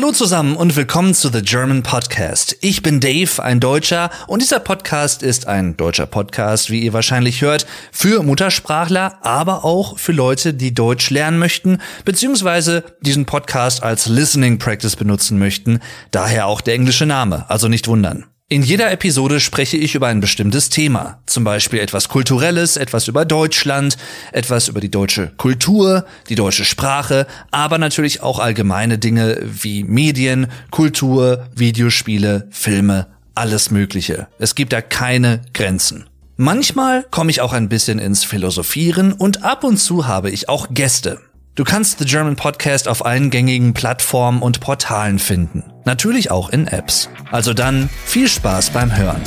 Hallo zusammen und willkommen zu The German Podcast. Ich bin Dave, ein Deutscher, und dieser Podcast ist ein deutscher Podcast, wie ihr wahrscheinlich hört, für Muttersprachler, aber auch für Leute, die Deutsch lernen möchten, beziehungsweise diesen Podcast als Listening Practice benutzen möchten, daher auch der englische Name, also nicht wundern. In jeder Episode spreche ich über ein bestimmtes Thema, zum Beispiel etwas Kulturelles, etwas über Deutschland, etwas über die deutsche Kultur, die deutsche Sprache, aber natürlich auch allgemeine Dinge wie Medien, Kultur, Videospiele, Filme, alles Mögliche. Es gibt da keine Grenzen. Manchmal komme ich auch ein bisschen ins Philosophieren und ab und zu habe ich auch Gäste. Du kannst The German Podcast auf allen gängigen Plattformen und Portalen finden. Natürlich auch in Apps. Also dann viel Spaß beim Hören.